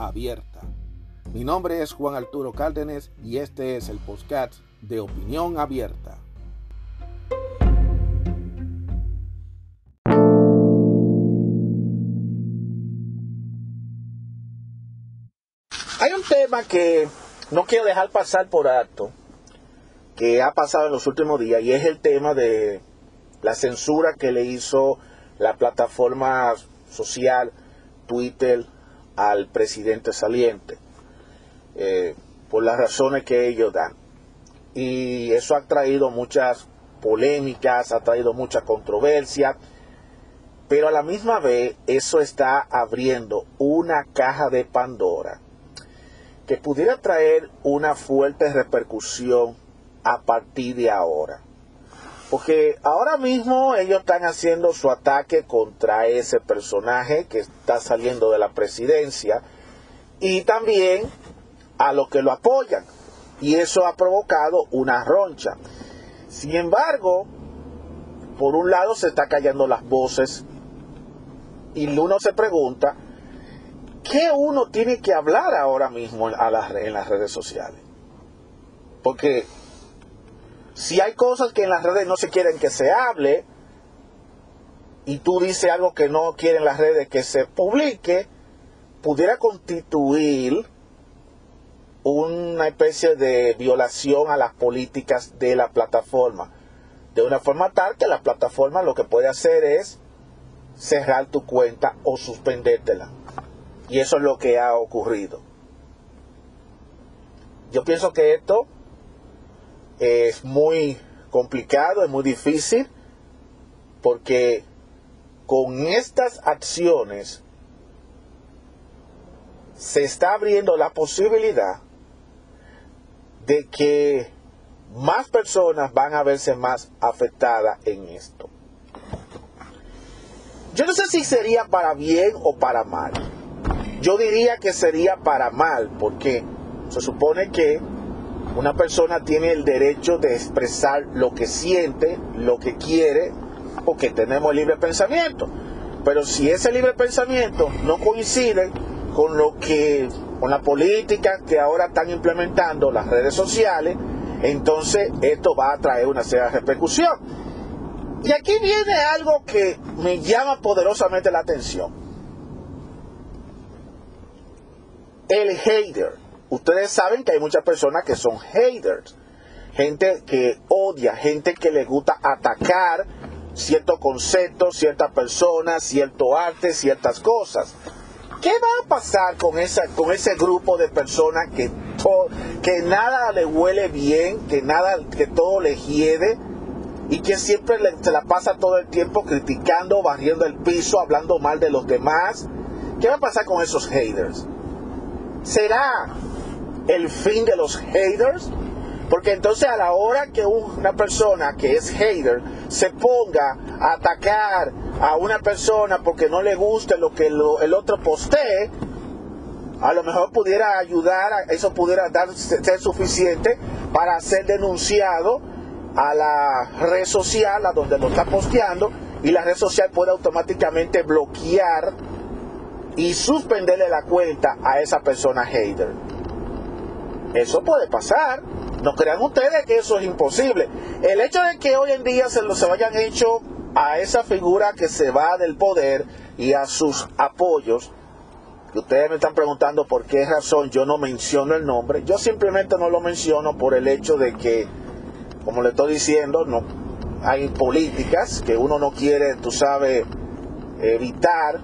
abierta. Mi nombre es Juan Arturo Cárdenas y este es el podcast de Opinión Abierta. Hay un tema que no quiero dejar pasar por alto, que ha pasado en los últimos días, y es el tema de la censura que le hizo la plataforma social Twitter al presidente saliente, eh, por las razones que ellos dan. Y eso ha traído muchas polémicas, ha traído mucha controversia, pero a la misma vez eso está abriendo una caja de Pandora que pudiera traer una fuerte repercusión a partir de ahora. Porque ahora mismo ellos están haciendo su ataque contra ese personaje que está saliendo de la presidencia y también a los que lo apoyan. Y eso ha provocado una roncha. Sin embargo, por un lado se está callando las voces y uno se pregunta, ¿qué uno tiene que hablar ahora mismo en las redes sociales? Porque si hay cosas que en las redes no se quieren que se hable y tú dices algo que no quieren las redes que se publique, pudiera constituir una especie de violación a las políticas de la plataforma. De una forma tal que la plataforma lo que puede hacer es cerrar tu cuenta o suspendértela. Y eso es lo que ha ocurrido. Yo pienso que esto es muy complicado, es muy difícil, porque con estas acciones se está abriendo la posibilidad de que más personas van a verse más afectadas en esto. Yo no sé si sería para bien o para mal. Yo diría que sería para mal, porque se supone que una persona tiene el derecho de expresar lo que siente, lo que quiere, porque tenemos libre pensamiento. Pero si ese libre pensamiento no coincide con lo que con la política que ahora están implementando las redes sociales, entonces esto va a traer una seria repercusión. Y aquí viene algo que me llama poderosamente la atención. El hater. Ustedes saben que hay muchas personas que son haters, gente que odia, gente que le gusta atacar ciertos conceptos, ciertas personas, cierto arte, ciertas cosas. ¿Qué va a pasar con, esa, con ese grupo de personas que, que nada le huele bien, que, nada, que todo le hiede y que siempre se la pasa todo el tiempo criticando, barriendo el piso, hablando mal de los demás? ¿Qué va a pasar con esos haters? ¿Será el fin de los haters? Porque entonces a la hora que una persona que es hater se ponga a atacar a una persona porque no le guste lo que el otro postee, a lo mejor pudiera ayudar, eso pudiera dar, ser suficiente para ser denunciado a la red social a donde lo está posteando y la red social puede automáticamente bloquear y suspenderle la cuenta a esa persona hater. Eso puede pasar. No crean ustedes que eso es imposible. El hecho de que hoy en día se lo se vayan hecho a esa figura que se va del poder y a sus apoyos, que ustedes me están preguntando por qué razón yo no menciono el nombre, yo simplemente no lo menciono por el hecho de que, como le estoy diciendo, no hay políticas que uno no quiere, tú sabes, evitar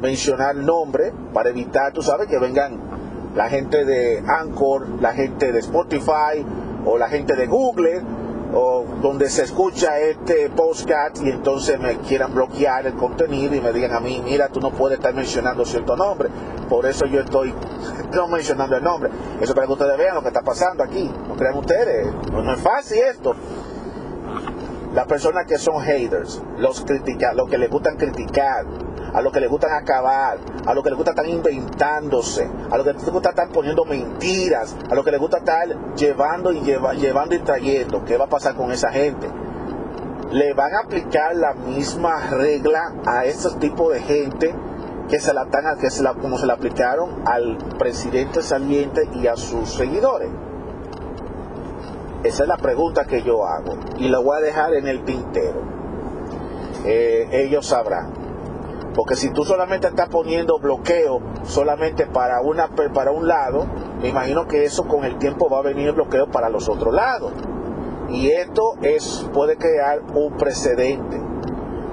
mencionar nombre para evitar, tú sabes, que vengan la gente de Anchor, la gente de Spotify o la gente de Google o donde se escucha este postcat y entonces me quieran bloquear el contenido y me digan a mí, mira, tú no puedes estar mencionando cierto nombre. Por eso yo estoy no mencionando el nombre. Eso para que ustedes vean lo que está pasando aquí. No crean ustedes, no, es fácil esto. Las personas que son haters, los, critica, los que les gustan criticar, a los que les gustan acabar, a los que les gusta estar inventándose, a los que les gusta estar poniendo mentiras, a los que les gusta estar llevando y llevando y trayendo. ¿Qué va a pasar con esa gente? Le van a aplicar la misma regla a esos tipos de gente que se la están, que se la, como se la aplicaron al presidente saliente y a sus seguidores. Esa es la pregunta que yo hago y la voy a dejar en el tintero. Eh, ellos sabrán. Porque si tú solamente estás poniendo bloqueo solamente para, una, para un lado, me imagino que eso con el tiempo va a venir bloqueo para los otros lados. Y esto es, puede crear un precedente.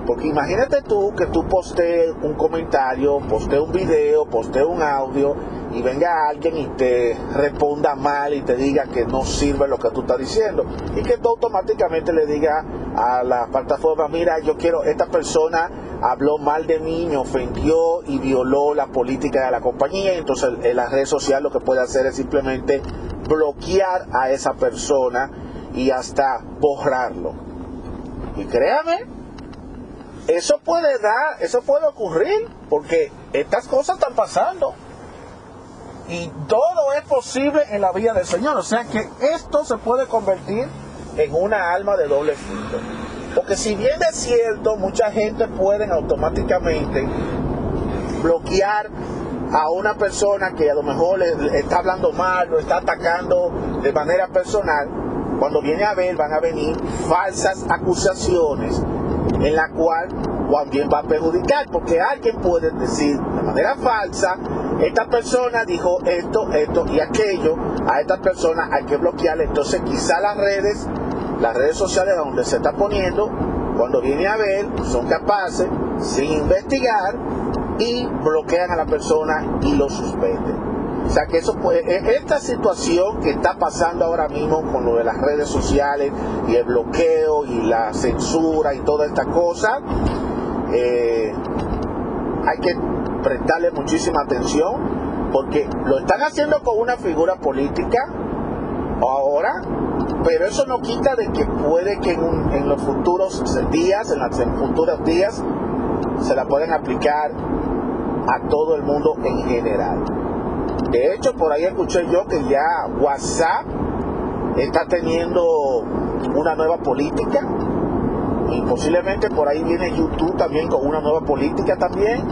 Porque imagínate tú que tú postees un comentario, postees un video, postees un audio y venga alguien y te responda mal y te diga que no sirve lo que tú estás diciendo y que tú automáticamente le diga a la plataforma, mira, yo quiero, esta persona habló mal de mí, me ofendió y violó la política de la compañía, entonces en la red social lo que puede hacer es simplemente bloquear a esa persona y hasta borrarlo. Y créame, eso puede dar, eso puede ocurrir, porque estas cosas están pasando. Y todo es posible en la vida del Señor. O sea que esto se puede convertir en una alma de doble filo. Porque si bien es cierto, mucha gente puede automáticamente bloquear a una persona que a lo mejor le está hablando mal, lo está atacando de manera personal, cuando viene a ver van a venir falsas acusaciones en la cual también va a perjudicar, porque alguien puede decir de manera falsa, esta persona dijo esto, esto y aquello, a esta persona hay que bloquearle, entonces quizá las redes las redes sociales donde se está poniendo, cuando viene a ver, son capaces, sin investigar, y bloquean a la persona y lo suspenden. O sea que eso puede, e, esta situación que está pasando ahora mismo con lo de las redes sociales y el bloqueo y la censura y toda esta cosa, eh, hay que prestarle muchísima atención porque lo están haciendo con una figura política ahora pero eso no quita de que puede que en, los futuros días, en los futuros días, se la pueden aplicar a todo el mundo en general. De hecho, por ahí escuché yo que ya WhatsApp está teniendo una nueva política y posiblemente por ahí viene YouTube también con una nueva política también.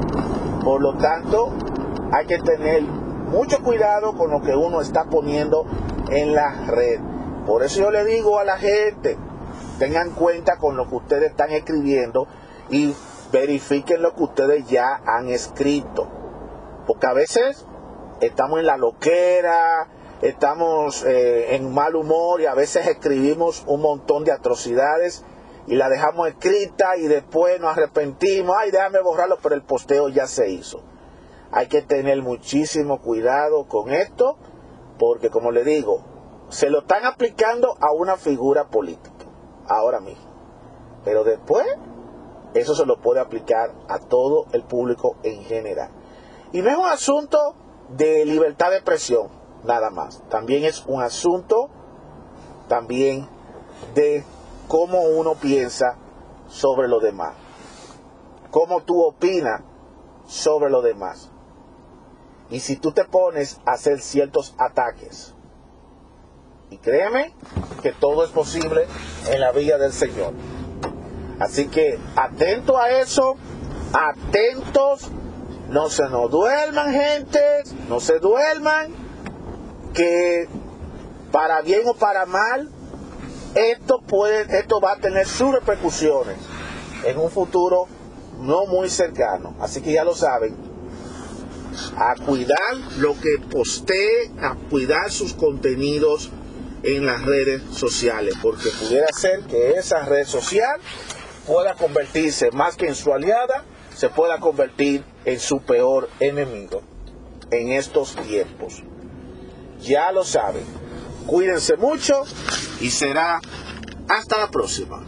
Por lo tanto, hay que tener mucho cuidado con lo que uno está poniendo en la red. Por eso yo le digo a la gente, tengan cuenta con lo que ustedes están escribiendo y verifiquen lo que ustedes ya han escrito. Porque a veces estamos en la loquera, estamos eh, en mal humor y a veces escribimos un montón de atrocidades y la dejamos escrita y después nos arrepentimos, ay, déjame borrarlo, pero el posteo ya se hizo. Hay que tener muchísimo cuidado con esto, porque como le digo, se lo están aplicando a una figura política, ahora mismo. Pero después, eso se lo puede aplicar a todo el público en general. Y no es un asunto de libertad de expresión, nada más. También es un asunto también de cómo uno piensa sobre lo demás. Cómo tú opinas sobre lo demás. Y si tú te pones a hacer ciertos ataques y créeme que todo es posible en la vida del Señor. Así que atento a eso, atentos, no se nos duerman gente, no se duerman, que para bien o para mal, esto, puede, esto va a tener sus repercusiones en un futuro no muy cercano. Así que ya lo saben, a cuidar lo que postee, a cuidar sus contenidos en las redes sociales, porque pudiera ser que esa red social pueda convertirse más que en su aliada, se pueda convertir en su peor enemigo en estos tiempos. Ya lo saben. Cuídense mucho y será Hasta la próxima.